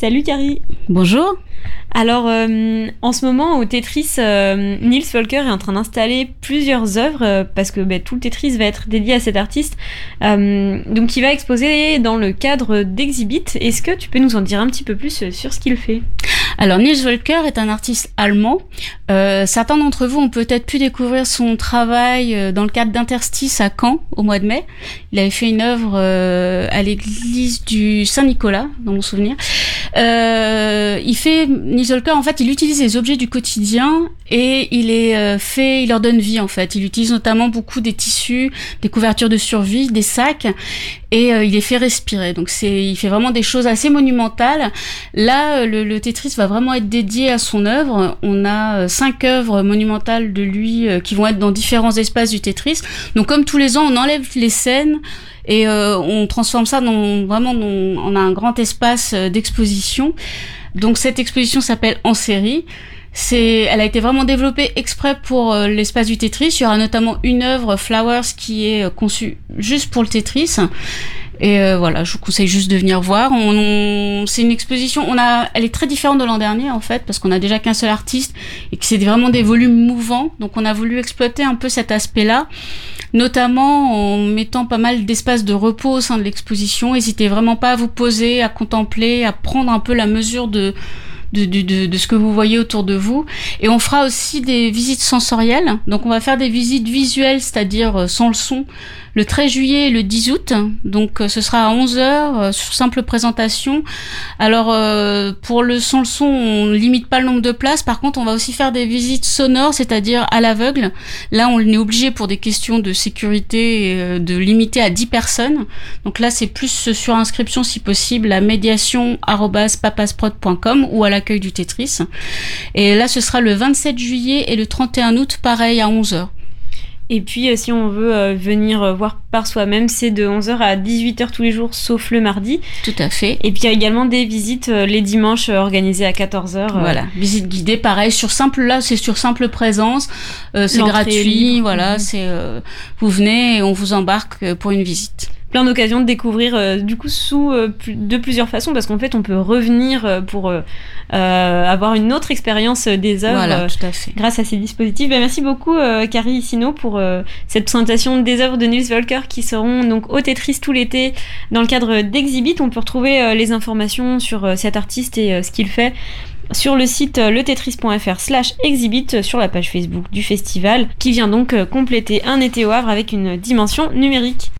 Salut Carrie Bonjour Alors, euh, en ce moment, au Tetris, euh, Niels Volker est en train d'installer plusieurs œuvres euh, parce que bah, tout le Tetris va être dédié à cet artiste. donc, il va exposer dans le cadre d'Exhibit. Est-ce que tu peux nous en dire un petit peu plus sur ce qu'il fait? Alors Niels Volker est un artiste allemand. certains d'entre vous ont peut-être pu découvrir son travail dans le cadre d'Interstice à Caen au mois de mai. Il avait fait une œuvre à l'église du Saint-Nicolas, dans mon souvenir. Euh, il fait Nisolka en fait, il utilise les objets du quotidien et il les euh, fait, il leur donne vie en fait. Il utilise notamment beaucoup des tissus, des couvertures de survie, des sacs et euh, il les fait respirer. Donc c'est, il fait vraiment des choses assez monumentales. Là, le, le, Tetris va vraiment être dédié à son œuvre. On a cinq œuvres monumentales de lui qui vont être dans différents espaces du Tetris. Donc comme tous les ans, on enlève les scènes et euh, on transforme ça dans vraiment on a un grand espace euh, d'exposition. Donc cette exposition s'appelle En série. C'est, elle a été vraiment développée exprès pour euh, l'espace du Tetris. Il y aura notamment une œuvre Flowers qui est conçue juste pour le Tetris. Et voilà, je vous conseille juste de venir voir. C'est une exposition, elle est très différente de l'an dernier en fait, parce qu'on a déjà qu'un seul artiste et que c'est vraiment des volumes mouvants. Donc on a voulu exploiter un peu cet aspect-là notamment en mettant pas mal d'espace de repos au sein de l'exposition. N'hésitez vraiment pas à vous poser, à contempler, à prendre un peu la mesure de, de, de, de, ce que vous voyez autour de vous. Et on fera aussi des visites sensorielles. Donc on va faire des visites visuelles, c'est-à-dire euh, sans le son, le 13 juillet et le 10 août. Donc euh, ce sera à 11h euh, sur simple présentation. Alors pour le sans le son, on limite pas le nombre de places. Par contre, on va aussi faire des visites sonores, c'est-à-dire à, l'aveugle. Là, on est obligé pour des questions de sécurité de limiter à 10 personnes. Donc là, c'est plus sur inscription si possible à médiation@papasprod.com ou à la accueil du Tetris. Et là, ce sera le 27 juillet et le 31 août, pareil, à 11h. Et puis, euh, si on veut euh, venir euh, voir par soi-même, c'est de 11h à 18h tous les jours, sauf le mardi. Tout à fait. Et puis, il y a également des visites les dimanches organisées à 14h. Voilà, visite guidée, pareil, sur simple, là, c'est sur simple présence. c'est gratuit, voilà, mhm. c'est, vous venez et on vous embarque pour une visite plein d'occasions de découvrir euh, du coup sous euh, de plusieurs façons parce qu'en fait on peut revenir euh, pour avoir une autre expérience des œuvres grâce à ces dispositifs. Ben, merci beaucoup Carrie Sino pour cette présentation des œuvres de Niels Volker qui seront donc au Tetris tout l'été dans le cadre d'Exhibit. On peut retrouver les informations sur cet artiste et ce qu'il fait sur le site letetris.fr slash exhibit sur la page Facebook du festival qui vient donc compléter un été au Havre avec une dimension numérique.